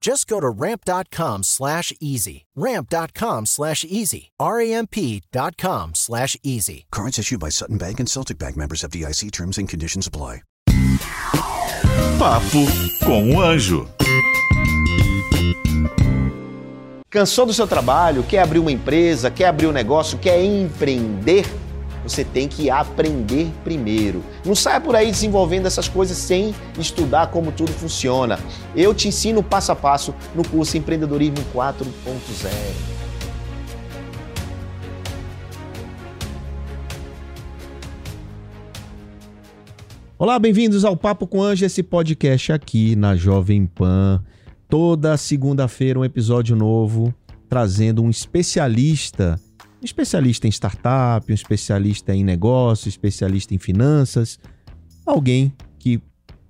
Just go to ramp.com slash easy. Ramp.com slash easy. R-A-M-P.com slash easy. Cards issued by Sutton Bank and Celtic Bank members of DIC terms and conditions apply. Papo com o Anjo. Cansou do seu trabalho? Quer abrir uma empresa? Quer abrir um negócio? Quer empreender? Você tem que aprender primeiro. Não saia por aí desenvolvendo essas coisas sem estudar como tudo funciona. Eu te ensino passo a passo no curso Empreendedorismo 4.0. Olá, bem-vindos ao Papo com Anjo, esse podcast aqui na Jovem Pan. Toda segunda-feira um episódio novo, trazendo um especialista, um especialista em startup, um especialista em negócio, especialista em finanças, alguém que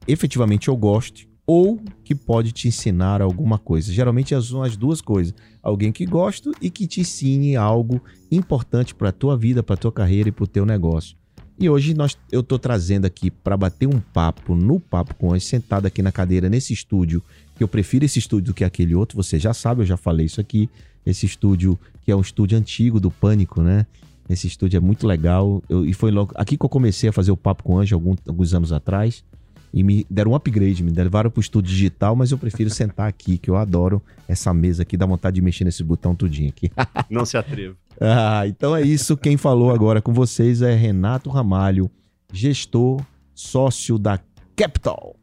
efetivamente eu goste ou que pode te ensinar alguma coisa. Geralmente são as duas coisas. Alguém que gosto e que te ensine algo importante para a tua vida, para a tua carreira e para o teu negócio. E hoje nós, eu estou trazendo aqui para bater um papo no Papo com Anjo, sentado aqui na cadeira nesse estúdio, que eu prefiro esse estúdio do que aquele outro, você já sabe, eu já falei isso aqui. Esse estúdio, que é um estúdio antigo do Pânico, né? Esse estúdio é muito legal. Eu, e foi logo aqui que eu comecei a fazer o Papo com Anjo algum, alguns anos atrás. E me deram um upgrade, me levaram para o estúdio digital, mas eu prefiro sentar aqui, que eu adoro essa mesa aqui, dá vontade de mexer nesse botão tudinho aqui. Não se atreva. Ah, então é isso. Quem falou agora com vocês é Renato Ramalho, gestor, sócio da Capital.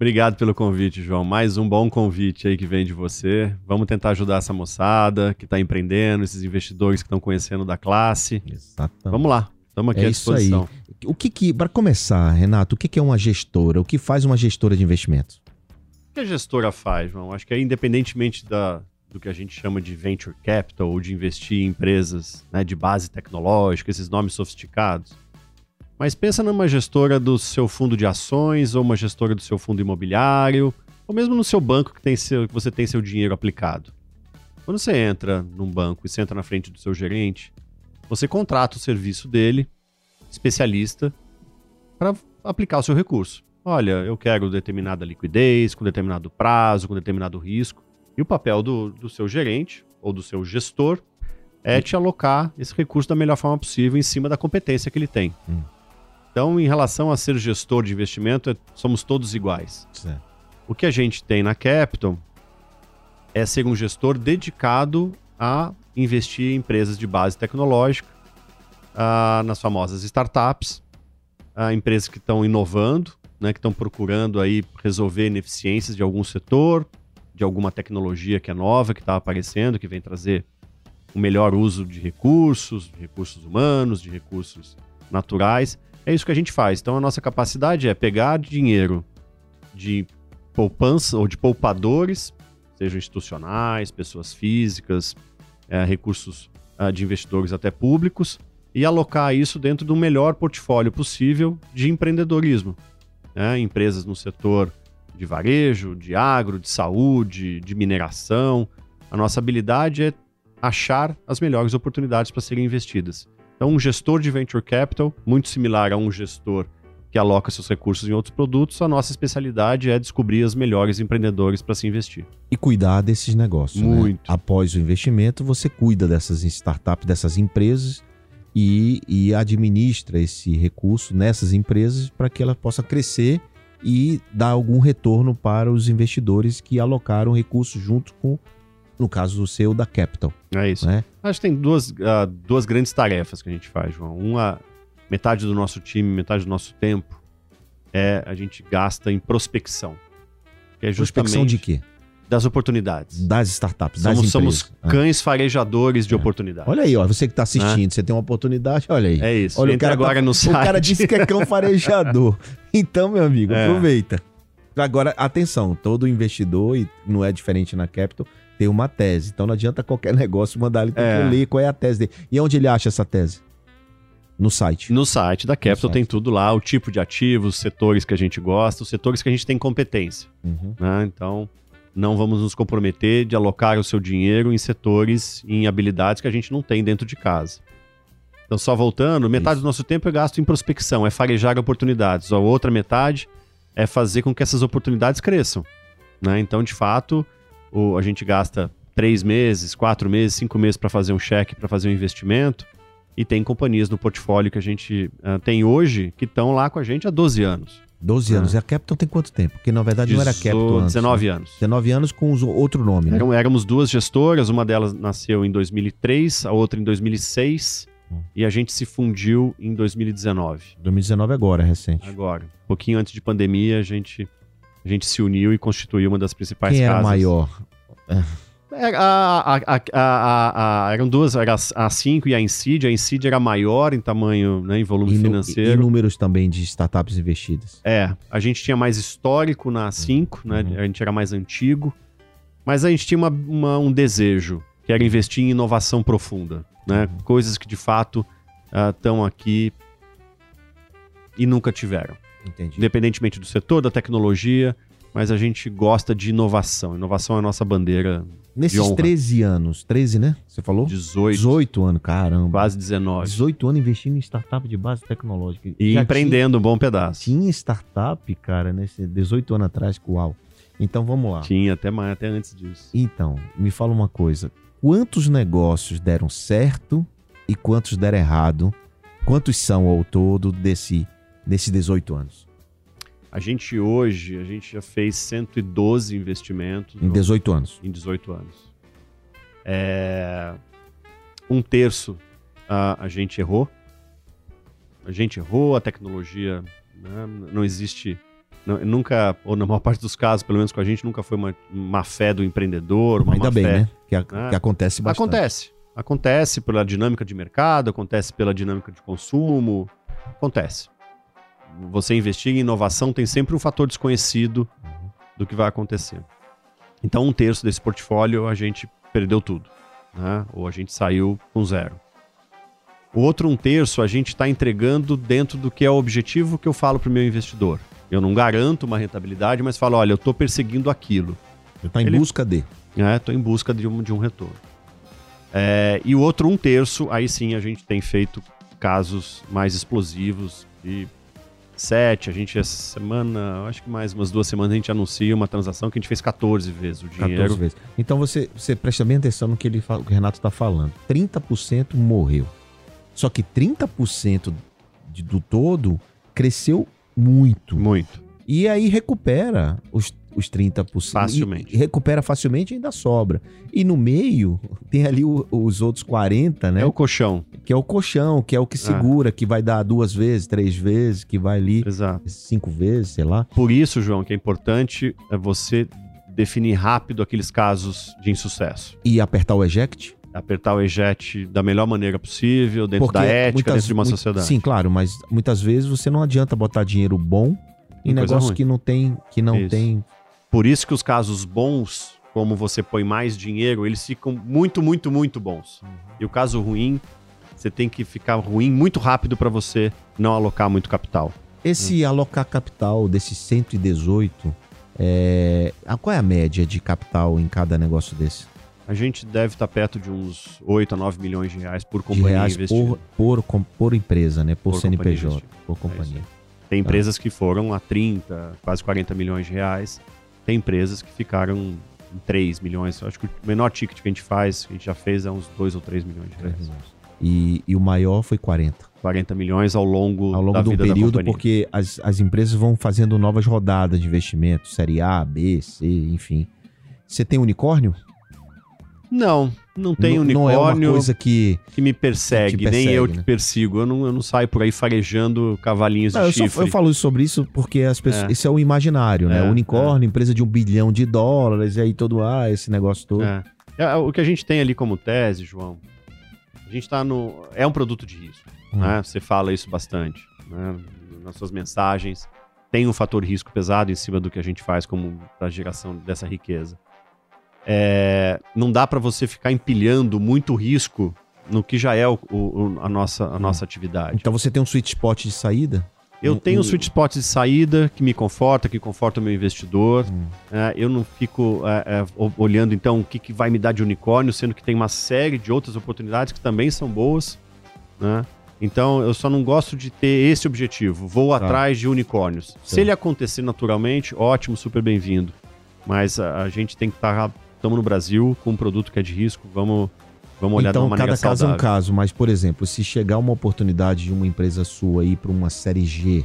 Obrigado pelo convite, João. Mais um bom convite aí que vem de você. Vamos tentar ajudar essa moçada que está empreendendo, esses investidores que estão conhecendo da classe. Exatamente. Vamos lá. Estamos aqui É à isso aí. disposição. O que que, para começar, Renato, o que que é uma gestora? O que faz uma gestora de investimentos? O que a gestora faz, João? Acho que é independentemente da, do que a gente chama de venture capital ou de investir em empresas né, de base tecnológica, esses nomes sofisticados. Mas pensa numa gestora do seu fundo de ações ou uma gestora do seu fundo imobiliário, ou mesmo no seu banco que, tem seu, que você tem seu dinheiro aplicado. Quando você entra num banco e senta na frente do seu gerente, você contrata o serviço dele, especialista, para aplicar o seu recurso. Olha, eu quero determinada liquidez, com determinado prazo, com determinado risco. E o papel do, do seu gerente ou do seu gestor é te alocar esse recurso da melhor forma possível em cima da competência que ele tem. Hum. Então, em relação a ser gestor de investimento, somos todos iguais. O que a gente tem na Capital é ser um gestor dedicado a investir em empresas de base tecnológica, ah, nas famosas startups, ah, empresas que estão inovando, né, que estão procurando aí resolver ineficiências de algum setor, de alguma tecnologia que é nova, que está aparecendo, que vem trazer o melhor uso de recursos, de recursos humanos, de recursos naturais. É isso que a gente faz. Então a nossa capacidade é pegar dinheiro de poupança ou de poupadores, sejam institucionais, pessoas físicas, eh, recursos ah, de investidores até públicos, e alocar isso dentro do melhor portfólio possível de empreendedorismo. né? Empresas no setor de varejo, de agro, de saúde, de mineração. A nossa habilidade é achar as melhores oportunidades para serem investidas. Então, um gestor de venture capital, muito similar a um gestor que aloca seus recursos em outros produtos, a nossa especialidade é descobrir os melhores empreendedores para se investir. E cuidar desses negócios. né? Muito. Após o investimento, você cuida dessas startups, dessas empresas e, e administra esse recurso nessas empresas para que ela possa crescer e dar algum retorno para os investidores que alocaram recursos junto com, no caso o seu, da Capital. É isso. Né? Acho que tem duas, ah, duas grandes tarefas que a gente faz, João. Uma, metade do nosso time, metade do nosso tempo é a gente gasta em prospecção. Que é Prospecção de quê? Das oportunidades. Das startups, das Somos, empresas. somos Ah. cães farejadores de oportunidades. Olha aí, ó, você que tá assistindo, você tem uma oportunidade, olha aí. É isso. Olha, o Entra cara, agora tá- no o site. cara disse que é cão farejador. Então, meu amigo, É. aproveita. Agora, atenção, todo investidor, e não é diferente na Capital, tem uma tese. Então não adianta qualquer negócio mandar ele É. ler qual é a tese dele. E onde ele acha essa tese? No site. No site da Capital site. tem tudo lá, o tipo de ativos, os setores que a gente gosta, os setores que a gente tem competência. Uhum. né? Então, não vamos nos comprometer de alocar o seu dinheiro em setores, em habilidades que a gente não tem dentro de casa. Então, só voltando, metade Isso. do nosso tempo é gasto em prospecção, é farejar oportunidades. A outra metade é fazer com que essas oportunidades cresçam. né? Então, de fato, o- a gente gasta três meses, quatro meses, cinco meses para fazer um cheque, para fazer um investimento. E tem companhias no portfólio que a gente ah, tem hoje que estão lá com a gente há 12 anos. 12 anos. E a Capital tem quanto tempo? Porque na verdade não era Capital antes. 19 né? anos. 19 anos com outro nome, né? Eram, éramos duas gestoras, uma delas nasceu em 2003, a outra em 2006, Hum. e a gente se fundiu em 2019. 2019 agora, é recente. Agora, um pouquinho antes de pandemia, a gente, a gente se uniu e constituiu uma das principais Quem era casas. maior? Era, a, a, a, a- a- eram duas, era a 5 e a Incid. A Incid era maior em tamanho, né, em volume E, nu- e financeiro. números também de startups investidas. É, a gente tinha mais histórico na 5, né? Uhum. A gente era mais antigo. Mas a gente tinha uma- uma- um desejo, que era investir em inovação profunda, né? Uhum. Coisas que de fato estão aqui e nunca tiveram. Entendi. Independentemente do setor, da tecnologia, mas a gente gosta de inovação. Inovação é a nossa bandeira Nesses honra. 13 anos, 13, né? Você falou? 18, 18 anos, caramba. quase 19. 18 anos investindo em startup de base tecnológica. E Já empreendendo um bom pedaço. Tinha, tinha startup, cara, nesse 18 anos atrás, uau. Então vamos lá. Tinha até mais, até antes disso. Então, me fala uma coisa. Quantos negócios deram certo e quantos deram errado? Quantos são ao todo desse, desses 18 anos? A gente hoje, a gente já fez 112 investimentos. Em 18 anos. em 18 anos. É, Um terço a, a gente errou. A gente errou, a tecnologia né, não existe. nunca, ou na maior parte dos casos, pelo menos com a gente, nunca foi uma má fé do empreendedor, uma Ainda má bem, fé. né? Que, a- Ah. que acontece bastante. Acontece. Acontece pela dinâmica de mercado, acontece pela dinâmica de consumo. Acontece você investir em inovação tem sempre um fator desconhecido do que vai acontecer. Então, um terço desse portfólio a gente perdeu tudo, né? ou a gente saiu com zero. O outro um terço a gente está entregando dentro do que é o objetivo que eu falo para o meu investidor. Eu não garanto uma rentabilidade, mas falo, olha, eu estou perseguindo aquilo. Você está em Ele... busca de. É, estou em busca de um, de um retorno. É, e o outro um terço, aí sim a gente tem feito casos mais explosivos e 7, a gente essa semana, acho que mais umas duas semanas, a gente anuncia uma transação que a gente fez 14 vezes o dinheiro. 14 vezes. Então você, você presta bem atenção no que, ele, o Renato está falando. 30% morreu. Só que 30% de, do todo cresceu muito. Muito. E aí recupera os os 30%. Facilmente. Recupera facilmente e ainda sobra. E no meio tem ali o- os outros 40, né? É o colchão. Que é o colchão, que é o que segura, que vai dar duas vezes, três vezes, que vai ali Exato. cinco vezes, sei lá. Por isso, João, que é importante é você definir rápido aqueles casos de insucesso. E apertar o eject. Apertar o eject da melhor maneira possível, dentro da ética, dentro de uma sociedade. Sim, claro, mas muitas vezes você não adianta botar dinheiro bom em negócio ruim. que não tem, que não Isso. tem. Por isso que os casos bons, como você põe mais dinheiro, eles ficam muito, muito, muito bons. E o caso ruim, você tem que ficar ruim muito rápido para você não alocar muito capital. Esse Hum. alocar capital desses 118, é... qual é a média de capital em cada negócio desse? A gente deve estar perto de uns 8 a 9 milhões de reais por companhia reais investida. por, por, por empresa, né? Por, Por CNPJ, companhia por É companhia. Tem empresas que foram a 30, quase 40 milhões de reais. Tem empresas que ficaram em 3 milhões. Acho que o menor ticket que a gente faz, que a gente já fez, é uns 2 ou 3 milhões de reais. e, e o maior foi 40. 40 milhões ao longo, Ao longo da vida da período, porque as, as empresas vão fazendo novas rodadas de investimento, série A, B, C, enfim. Você tem unicórnio? Não, Não tem Não- unicórnio Não é uma coisa que. que me persegue, que te nem persegue, eu né? te persigo. Eu não, eu não saio por aí farejando cavalinhos Não, de eu, só- chifre. eu falo sobre isso porque as pessoas. É. Esse é o imaginário, né? É, Unicórnio, empresa de um bilhão de dólares, e aí todo. Ah, esse negócio todo. É. É, O que a gente tem ali como tese, João, a gente tá no. É um produto de risco. Hum. né? Você fala isso bastante né? nas suas mensagens. Tem um fator risco pesado em cima do que a gente faz como para geração dessa riqueza. É, não dá para você ficar empilhando muito risco no que já é o- o- a, nossa, a nossa atividade. Então você tem um sweet spot de saída? Eu Um- tenho um- sweet spots de saída que me conforta, que conforta o meu investidor. Hum. É, eu não fico é, é, olhando, então, o que, que vai me dar de unicórnio, sendo que tem uma série de outras oportunidades que também são boas. né? Então, eu só não gosto de ter esse objetivo. Vou Tá. atrás de unicórnios. Se Sim. ele acontecer naturalmente, ótimo, super bem-vindo. Mas a, a gente tem que estar. Estamos no Brasil com um produto que é de risco. Vamos, vamos olhar de então, uma maneira cada caso é um caso, mas, por exemplo, se chegar uma oportunidade de uma empresa sua ir para uma série G,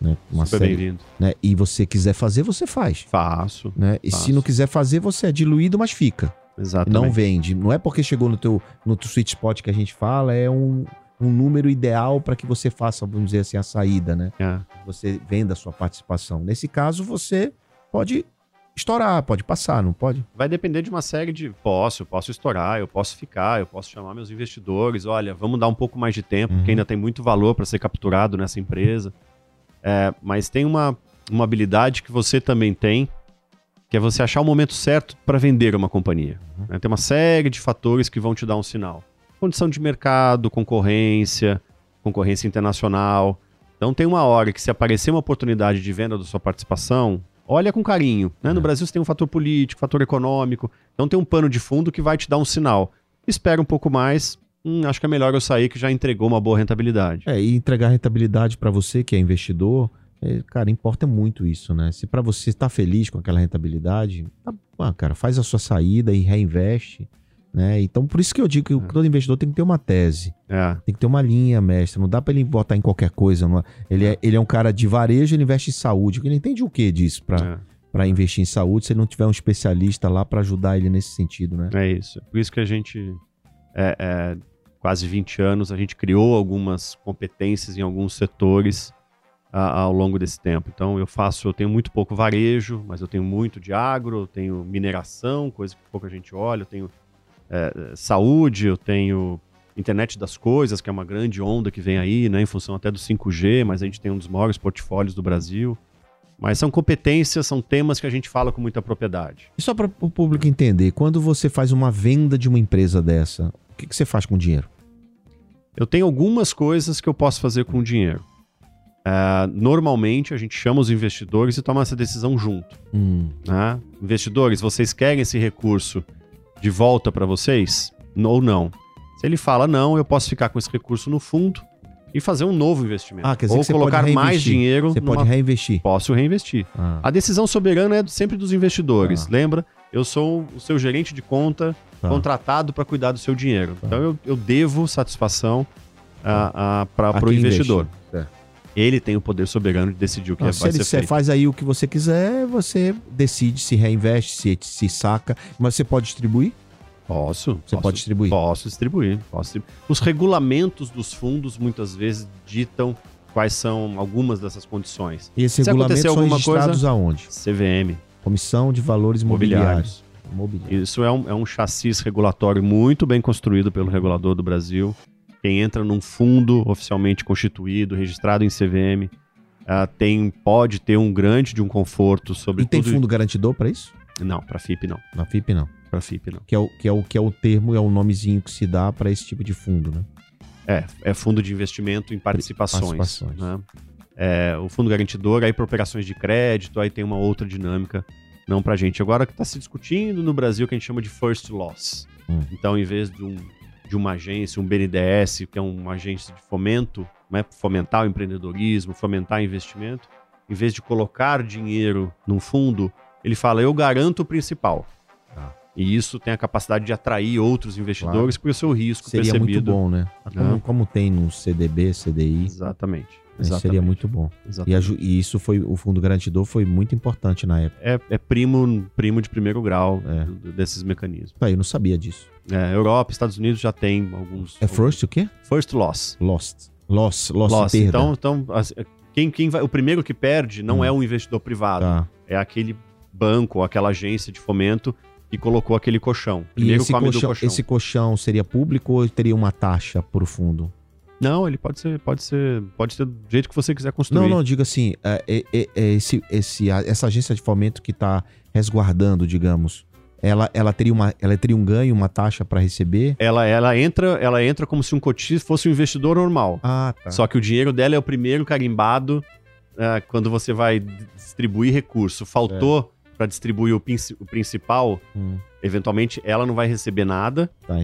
né? Uma Super série, bem-vindo. né? E você quiser fazer, você faz. Faço. Né? E se Faço. não quiser fazer, você é diluído, mas fica. Exatamente. Não vende. Não é porque chegou no teu, no teu sweet spot que a gente fala, é um, um número ideal para que você faça, vamos dizer assim, a saída, né? É. Você venda a sua participação. Nesse caso, você pode estourar, pode passar, não pode? Vai depender de uma série de. Posso, eu posso estourar, eu posso ficar, eu posso chamar meus investidores. Olha, vamos dar um pouco mais de tempo, Uhum. porque ainda tem muito valor para ser capturado nessa empresa. É, mas tem uma, uma habilidade que você também tem, que é você achar o momento certo para vender uma companhia. Uhum. né? Tem uma série de fatores que vão te dar um sinal: condição de mercado, concorrência, concorrência internacional. Então tem uma hora que se aparecer uma oportunidade de venda da sua participação, olha com carinho. né? No É. Brasil você tem um fator político, fator econômico. Então tem um pano de fundo que vai te dar um sinal. Espera um pouco mais. hum, acho que é melhor eu sair que já entregou uma boa rentabilidade. É, e entregar rentabilidade para você que é investidor, é, cara, importa muito isso, né? Se para você estar feliz com aquela rentabilidade, tá, ah, cara, faz a sua saída e reinveste, né? Então, por isso que eu digo que o- todo investidor tem que ter uma tese, É. tem que ter uma linha mestra, não dá para ele botar em qualquer coisa. não é? ele, é, ele é um cara de varejo, ele investe em saúde. Ele entende o que disso para É, para investir em saúde se ele não tiver um especialista lá para ajudar ele nesse sentido, né? é isso. Por isso que a gente, é, é, quase 20 anos, a gente criou algumas competências em alguns setores a- ao longo desse tempo. Então eu faço, eu tenho muito pouco varejo, mas eu tenho muito de agro, eu tenho mineração, coisa que pouca gente olha, eu tenho é, saúde, eu tenho internet das coisas, que é uma grande onda que vem aí, né, em função até do 5G, mas a gente tem um dos maiores portfólios do Brasil. Mas são competências, são temas que a gente fala com muita propriedade. E só para o público entender, quando você faz uma venda de uma empresa dessa, o que, que você faz com o dinheiro? Eu tenho algumas coisas que eu posso fazer com o dinheiro. Ah, normalmente a gente chama os investidores e toma essa decisão junto. Hum, né? Investidores, vocês querem esse recurso de volta para vocês? Ou não? Se ele fala não, eu posso ficar com esse recurso no fundo e fazer um novo investimento. Ah, quer dizer Ou que você colocar pode mais dinheiro. Você numa- pode reinvestir. Posso reinvestir. Ah, A decisão soberana é sempre dos investidores. Tá. Lembra? Eu sou o seu gerente de conta tá. contratado para cuidar do seu dinheiro. Tá. Então eu, eu devo satisfação A para o investidor. investe. Ele tem o poder soberano de decidir o que Ah, vai se ele ser faz aí o que você quiser, você decide se reinveste, se, se saca, mas você pode distribuir? Posso. Você posso, pode distribuir? Posso distribuir, posso distribuir. Os regulamentos dos fundos muitas vezes ditam quais são algumas dessas condições. E esses Se regulamentos são registrados aonde? CVM, Comissão de Valores. Imobiliários. Isso é um, é um chassis regulatório muito bem construído pelo regulador do Brasil. Quem entra num fundo oficialmente constituído, registrado em CVM, ah, tem, pode ter um grande de um conforto sobre E tem fundo garantidor para isso? Não, para FIP não. Na FIP não. Para FIP não. Que é, o, que, é o, que é o termo, é o nomezinho que se dá para esse tipo de fundo, né? É, é fundo de investimento em participações. Participações. né? É, o fundo garantidor, aí para operações de crédito, aí tem uma outra dinâmica, não para gente. Agora que está se discutindo no Brasil que a gente chama de first loss. Hum. Então, em vez de, um, de uma agência, um BNDES, que é uma agência de fomento, né, fomentar o empreendedorismo, fomentar investimento, em vez de colocar dinheiro num fundo, ele fala, eu garanto o principal. Tá. E isso tem a capacidade de atrair outros investidores, porque o seu risco Seria percebido muito bom, né? Como, Né? como tem no CDB, CDI. Exatamente. Exatamente. Seria muito bom. E, a, e, isso foi, o fundo garantidor foi muito importante na época. É, é primo, primo de primeiro grau é. desses mecanismos. Ah, eu não sabia disso. É, Europa, Estados Unidos já tem alguns. É first o quê? First loss. Lost. Loss, loss, loss. Perda. Então, então quem, quem vai, o primeiro que perde não hum. é um investidor privado. Tá. É aquele banco, aquela agência de fomento que colocou aquele colchão. Primeiro e esse colchão, colchão, esse colchão seria público ou teria uma taxa por fundo? Não, ele pode ser, pode ser, pode ser do jeito que você quiser construir. Não, não, diga assim, é, é, é, é esse, esse, essa agência de fomento que está resguardando, digamos, ela, ela, teria uma, ela teria um ganho, uma taxa para receber? Ela, ela, entra, ela entra como se um cotista fosse um investidor normal. Ah, tá. Só que o dinheiro dela é o primeiro carimbado uh, quando você vai distribuir recurso. Faltou para distribuir o, o principal, hum. eventualmente ela não vai receber nada tá,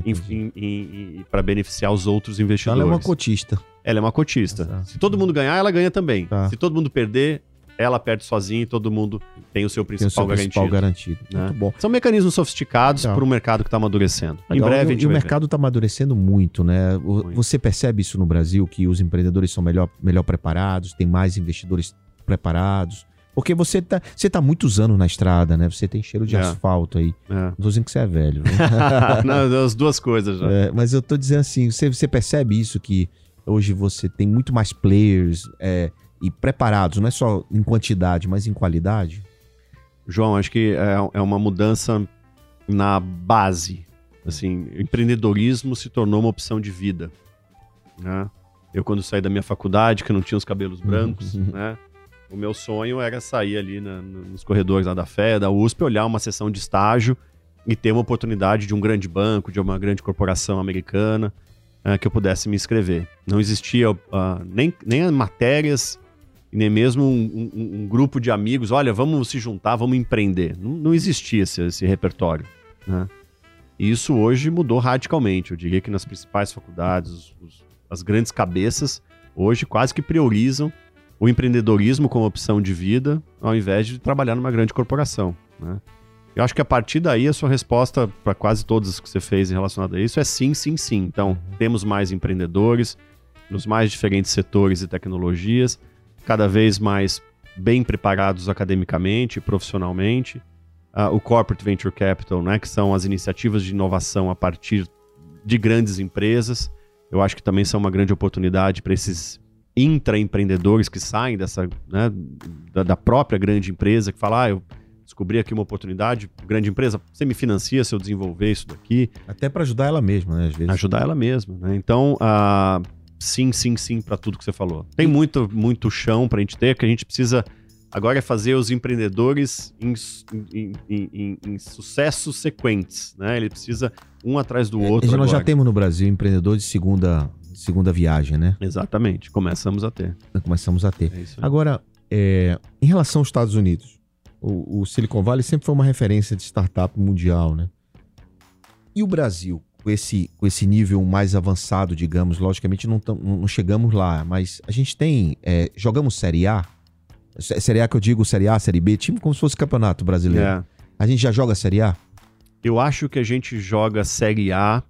para beneficiar os outros investidores. Ela é uma cotista. Ela é uma cotista. Exato. Se todo mundo ganhar, ela ganha também. Tá. Se todo mundo perder, ela perde sozinha e todo mundo tem o seu principal, o seu garantido. Principal garantido. Né? Muito bom. São mecanismos sofisticados para um mercado que está amadurecendo. Legal. Em breve e, E o mercado está amadurecendo muito, né? Muito. Você percebe isso no Brasil, que os empreendedores são melhor, melhor preparados, tem mais investidores preparados. Porque você tá, você tá muitos anos na estrada, né? Você tem cheiro de é. asfalto aí. É. Não tô dizendo que você é velho. Né? Não, as duas coisas já. É, mas eu tô dizendo assim, você, você percebe isso que hoje você tem muito mais players é, e preparados, não é só em quantidade, mas em qualidade? João, acho que é, é uma mudança na base. Assim, empreendedorismo se tornou uma opção de vida. Né? Eu, quando saí da minha faculdade, que não tinha os cabelos brancos, né? O meu sonho era sair ali na, nos corredores lá da Fé, da USP, olhar uma sessão de estágio e ter uma oportunidade de um grande banco, de uma grande corporação americana, uh, que eu pudesse me inscrever. Não existia uh, nem, nem matérias, nem mesmo um, um, um, grupo de amigos, olha, vamos se juntar, vamos empreender. Não, não existia esse, esse repertório. Né? E isso hoje mudou radicalmente. Eu diria que nas principais faculdades, os, os, as grandes cabeças hoje quase que priorizam o empreendedorismo como opção de vida, ao invés de trabalhar numa grande corporação. Né? Eu acho que a partir daí a sua resposta para quase todas que você fez em relacionado a isso é sim, sim, sim. Então, uhum. temos mais empreendedores nos mais diferentes setores e tecnologias, cada vez mais bem preparados academicamente e profissionalmente. Uh, o Corporate Venture Capital, né, que são as iniciativas de inovação a partir de grandes empresas, eu acho que também são uma grande oportunidade para esses intraempreendedores que saem dessa, né, da, da, própria grande empresa, que fala, ah, eu descobri aqui uma oportunidade, grande empresa, você me financia se eu desenvolver isso daqui. Até para ajudar ela mesma, né? Às vezes. Ajudar ela mesma, né? Então, uh, sim, sim, sim para tudo que você falou. Tem muito, muito chão para a gente ter, que a gente precisa agora é fazer os empreendedores em, em, em, em sucessos sequentes, né? Ele precisa um atrás do é, outro. nós agora. já temos no Brasil empreendedor de segunda segunda viagem, né? Exatamente, começamos a ter. Começamos a ter. É Agora, é, em relação aos Estados Unidos, o, o, Silicon Valley sempre foi uma referência de startup mundial, né? E o Brasil, com esse, com esse nível mais avançado, digamos, logicamente não, tam, não chegamos lá, mas a gente tem. É, jogamos Série A. Série A que eu digo, Série A, Série B, time como se fosse campeonato brasileiro. É. A gente já joga Série A? Eu acho que a gente joga Série A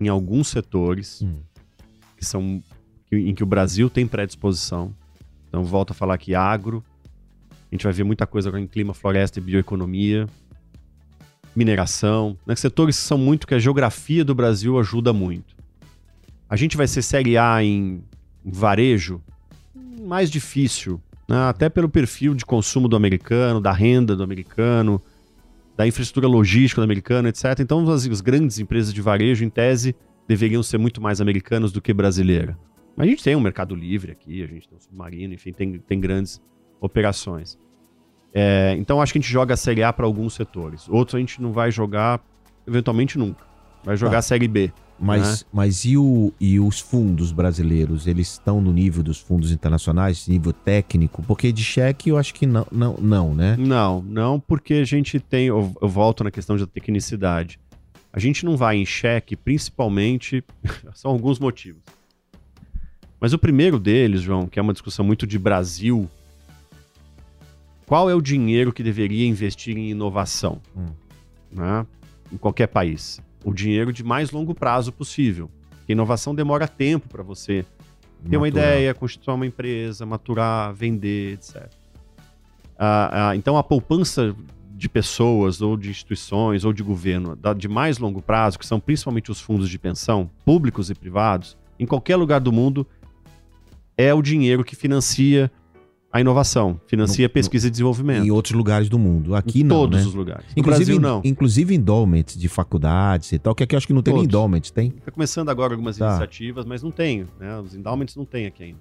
em alguns setores. Hum que são em que o Brasil tem predisposição. Então, volto a falar que agro, a gente vai ver muita coisa agora em clima, floresta e bioeconomia, mineração, né? setores que são muito que a geografia do Brasil ajuda muito. A gente vai ser série A em varejo, mais difícil, né? até pelo perfil de consumo do americano, da renda do americano, da infraestrutura logística do americano, etc. Então, as, as grandes empresas de varejo, em tese, deveriam ser muito mais americanos do que brasileira. Mas a gente tem um mercado livre aqui, a gente tem um submarino, enfim, tem, tem grandes operações. É, então acho que a gente joga a Série A para alguns setores. Outros a gente não vai jogar, eventualmente nunca. Vai jogar ah, a Série B. Mas, né? mas e, o, e os fundos brasileiros? Eles estão no nível dos fundos internacionais, nível técnico? Porque de cheque eu acho que não, não, não né? Não, não, porque a gente tem. Eu, eu volto na questão da tecnicidade. A gente não vai em cheque, principalmente. são alguns motivos. Mas o primeiro deles, João, que é uma discussão muito de Brasil. Qual é o dinheiro que deveria investir em inovação? Hum. Né? Em qualquer país. O dinheiro de mais longo prazo possível. Porque inovação demora tempo para você ter uma Maturar. ideia, constituir uma empresa, maturar, vender, etc. Ah, ah, então a poupança de pessoas ou de instituições ou de governo da- de mais longo prazo, que são principalmente os fundos de pensão, públicos e privados, em qualquer lugar do mundo, é o dinheiro que financia a inovação, financia No- pesquisa e desenvolvimento. Em outros lugares do mundo. Aqui em não, todos né? os lugares. No Inclusive, Brasil, não. inclusive endowments de faculdades e tal, que aqui eu acho que não tem nem endowments, tem? Está começando agora algumas Tá. iniciativas, mas não tem. Né? Os endowments não tem aqui ainda.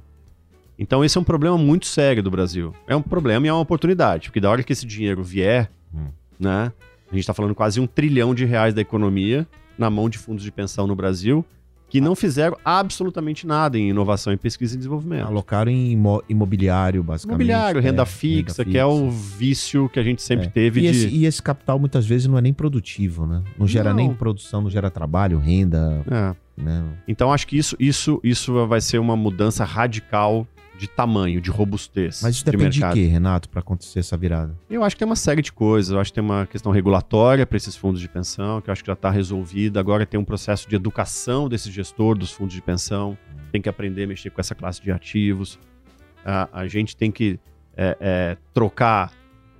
Então esse é um problema muito sério do Brasil. É um problema e é uma oportunidade, porque da hora que esse dinheiro vier, Hum. né? A gente está falando quase um trilhão de reais da economia na mão de fundos de pensão no Brasil, que não fizeram absolutamente nada em inovação em pesquisa e desenvolvimento. Alocaram em imo- imobiliário, basicamente. Imobiliário, renda, É, fixa, renda que é fixa. o vício que a gente sempre É. teve E de. esse, e esse capital muitas vezes não é nem produtivo, né? Não gera Não. nem produção, não gera trabalho, renda, É. né? Então acho que isso, isso, isso vai ser uma mudança radical de tamanho, de robustez. Mas isso de depende de, quê, Renato, para acontecer essa virada? Eu acho que tem uma série de coisas. Eu acho que tem uma questão regulatória para esses fundos de pensão, que eu acho que já está resolvida. Agora tem um processo de educação desse gestor dos fundos de pensão. Tem que aprender a mexer com essa classe de ativos. A, a gente tem que é, é, trocar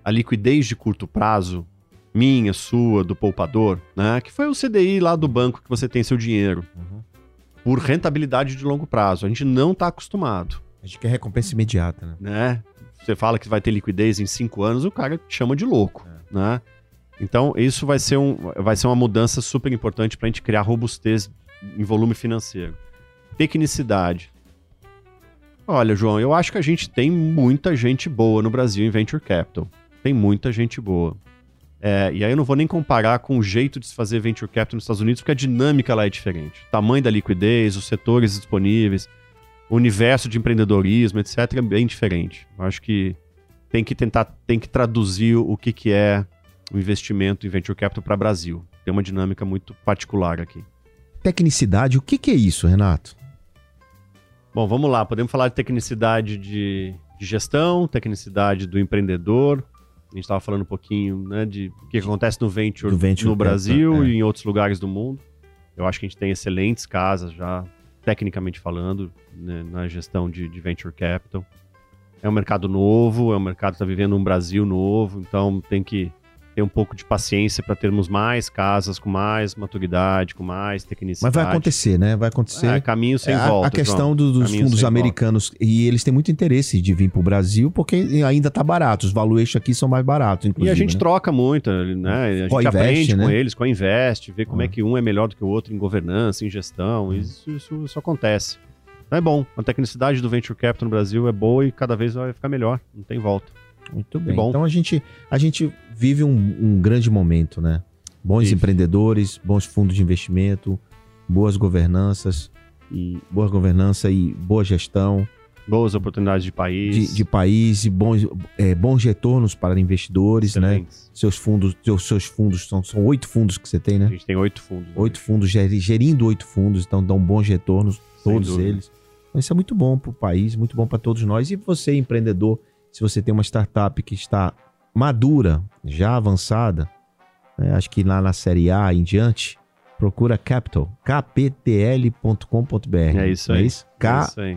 a liquidez de curto prazo, minha, sua, do poupador, né? Que foi o CDI lá do banco que você tem seu dinheiro, por rentabilidade de longo prazo. A gente não está acostumado A gente quer recompensa imediata, né? né? Você fala que vai ter liquidez em cinco anos, o cara te chama de louco, né? Então, isso vai ser, um, vai ser uma mudança super importante para a gente criar robustez em volume financeiro. Tecnicidade. Olha, João, eu acho que a gente tem muita gente boa no Brasil em Venture Capital. Tem muita gente boa. É, e aí eu não vou nem comparar com o jeito de se fazer Venture Capital nos Estados Unidos, porque a dinâmica lá é diferente. O tamanho da liquidez, os setores disponíveis, o universo de empreendedorismo, etc., é bem diferente. Eu acho que tem que tentar, tem que traduzir o que, que é o investimento em venture capital para o Brasil. Tem uma dinâmica muito particular aqui. Tecnicidade, o que, que é isso, Renato? Bom, vamos lá. Podemos falar de tecnicidade de, de gestão, tecnicidade do empreendedor. A gente estava falando um pouquinho né, de o que acontece no venture, venture no Brasil é. e em outros lugares do mundo. Eu acho que a gente tem excelentes casas já, tecnicamente falando, né, na gestão de, de venture capital. É um mercado novo, é um mercado que está vivendo um Brasil novo, então tem que ter um pouco de paciência para termos mais casas com mais maturidade, com mais Mas tecnicidade. vai acontecer, né? Vai acontecer. É, caminho sem É, volta. a questão do- dos fundos americanos, e eles têm muito interesse de vir para o Brasil, porque ainda tá barato. Os valuations aqui são mais baratos, E inclusive. a gente né? troca muito, né? A gente aprende com né? eles, co-investe, vê como Ah. é que um é melhor do que o outro em governança, em gestão. Isso, isso, isso acontece. Então é bom. A tecnicidade do Venture Capital no Brasil é boa e cada vez vai ficar melhor. Não tem volta. Muito bem. bom. Então a gente, a gente vive um, um grande momento, né? Bons Vive. empreendedores, bons fundos de investimento, boas governanças e boa governança e boa gestão Boas oportunidades de país. de, de país e bons, é, bons retornos para investidores, né? excelentes. Seus fundos, seus, seus fundos são, são oito fundos que você tem, A né? gente tem oito fundos. Oito fundos geri- gerindo oito fundos, então dão bons retornos Sem todos dúvida. eles. Então, isso é muito bom para o país, muito bom para todos nós. E você, empreendedor, se você tem uma startup que está madura, já avançada, né, acho que lá na série A em diante, procura Capital, kptl.com.br. É isso Não aí. É isso? É isso aí.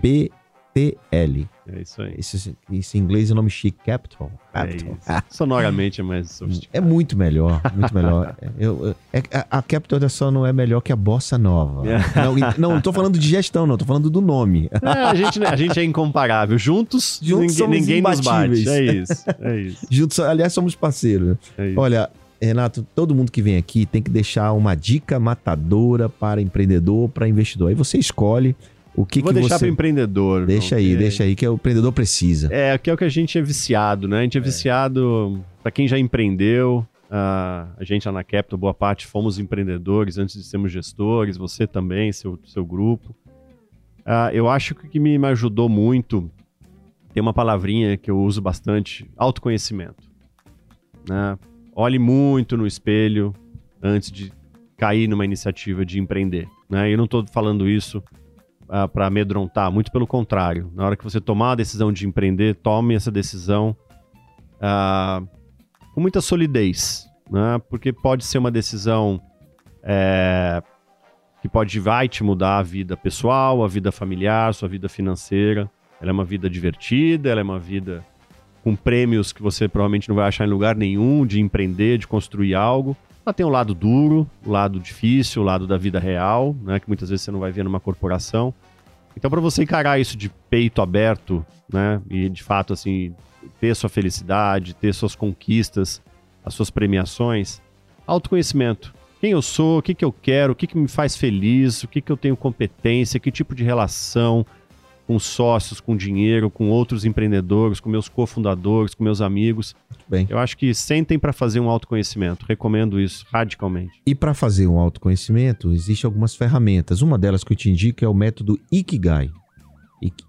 KPTL. É isso aí. Esse, esse em inglês é o nome chique, Capital. É Capital. isso. Sonoramente é mais sofisticado. É muito melhor, muito melhor. Eu, eu- é- a, Capital da só não é melhor que a Bossa Nova. É. Não, não, tô falando de gestão, não, tô falando do nome. É, a, gente, a gente é incomparável. Juntos, Juntos ninguém, somos ninguém nos bate. É isso. É isso. Juntos, aliás, somos parceiros. É isso. Olha, Renato, todo mundo que vem aqui tem que deixar uma dica matadora para empreendedor, para investidor. Aí você escolhe o que, Vou que deixar você. para empreendedor. Deixa aí, que- deixa aí, que é o empreendedor precisa. É, que é o que a gente é viciado, né? A gente é, viciado, para quem já empreendeu, ah, a gente lá na Capital, boa parte, fomos empreendedores antes de sermos gestores, você também, seu, seu grupo. Ah, eu acho que o que me me ajudou muito, tem uma palavrinha que eu uso bastante, autoconhecimento. Né? Olhe muito no espelho antes de cair numa iniciativa de empreender. Né? Eu não estou falando isso para amedrontar, muito pelo contrário. Na hora que você tomar a decisão de empreender, tome essa decisão ah, com muita solidez, né? porque pode ser uma decisão é, que pode vai te mudar a vida pessoal, a vida familiar, sua vida financeira. Ela é uma vida divertida, ela é uma vida com prêmios que você provavelmente não vai achar em lugar nenhum, de empreender, de construir algo. Ela tem o lado duro, o lado difícil, o lado da vida real, né, que muitas vezes você não vai ver numa corporação. Então, para você encarar isso de peito aberto, né, e de fato assim ter sua felicidade, ter suas conquistas, as suas premiações, autoconhecimento. Quem eu sou, o que, que eu quero, o que, que me faz feliz, o que, que eu tenho competência, que tipo de relação, com sócios, com dinheiro, com outros empreendedores, com meus cofundadores, com meus amigos. Bem. Eu acho que sentem para fazer um autoconhecimento. Recomendo isso radicalmente. E para fazer um autoconhecimento, existem algumas ferramentas. Uma delas que eu te indico é o método Ikigai.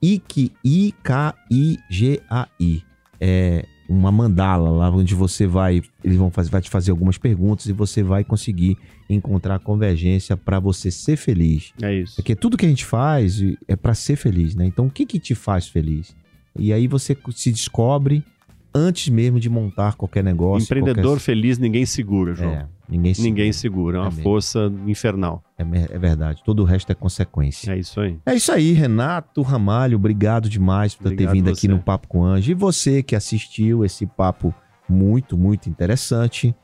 Ik, I-K-I-G-A-I. É uma mandala lá onde você vai, eles vão fazer, vai te fazer algumas perguntas e você vai conseguir encontrar a convergência para você ser feliz. É isso. Porque tudo que a gente faz é para ser feliz, né? Então o que que te faz feliz? E aí você se descobre antes mesmo de montar qualquer negócio. Empreendedor qualquer... feliz ninguém segura, João. É, ninguém segura. Ninguém segura, é uma É força infernal. É, é verdade. Todo o resto é consequência. É isso aí. É isso aí, Renato Ramalho. Obrigado demais por ter Obrigado vindo você. aqui no Papo com Anjo. E você que assistiu esse papo muito, muito interessante.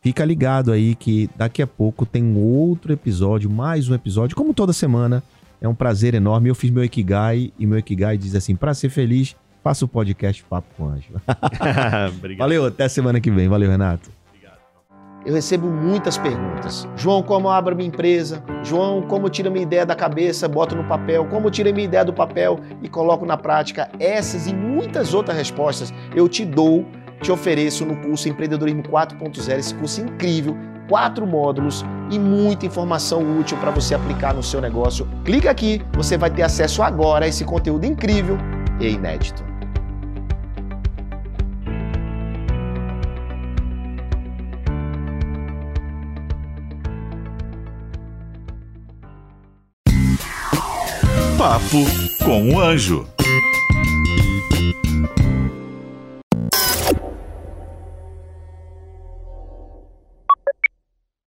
Fica ligado aí que daqui a pouco tem outro episódio, mais um episódio, como toda semana. É um prazer enorme. Eu fiz meu Ikigai e meu Ikigai diz assim: para ser feliz, faça o podcast Papo com Anjo. Obrigado. Valeu, até semana que vem. Valeu, Renato. Eu recebo muitas perguntas. João, como eu abro minha empresa? João, como eu tiro minha ideia da cabeça, boto no papel? Como eu tiro minha ideia do papel e coloco na prática? Essas e muitas outras respostas eu te dou, te ofereço no curso Empreendedorismo 4.0, esse curso incrível, quatro módulos e muita informação útil para você aplicar no seu negócio. Clica aqui, você vai ter acesso agora a esse conteúdo incrível e inédito. Papo com o Anjo.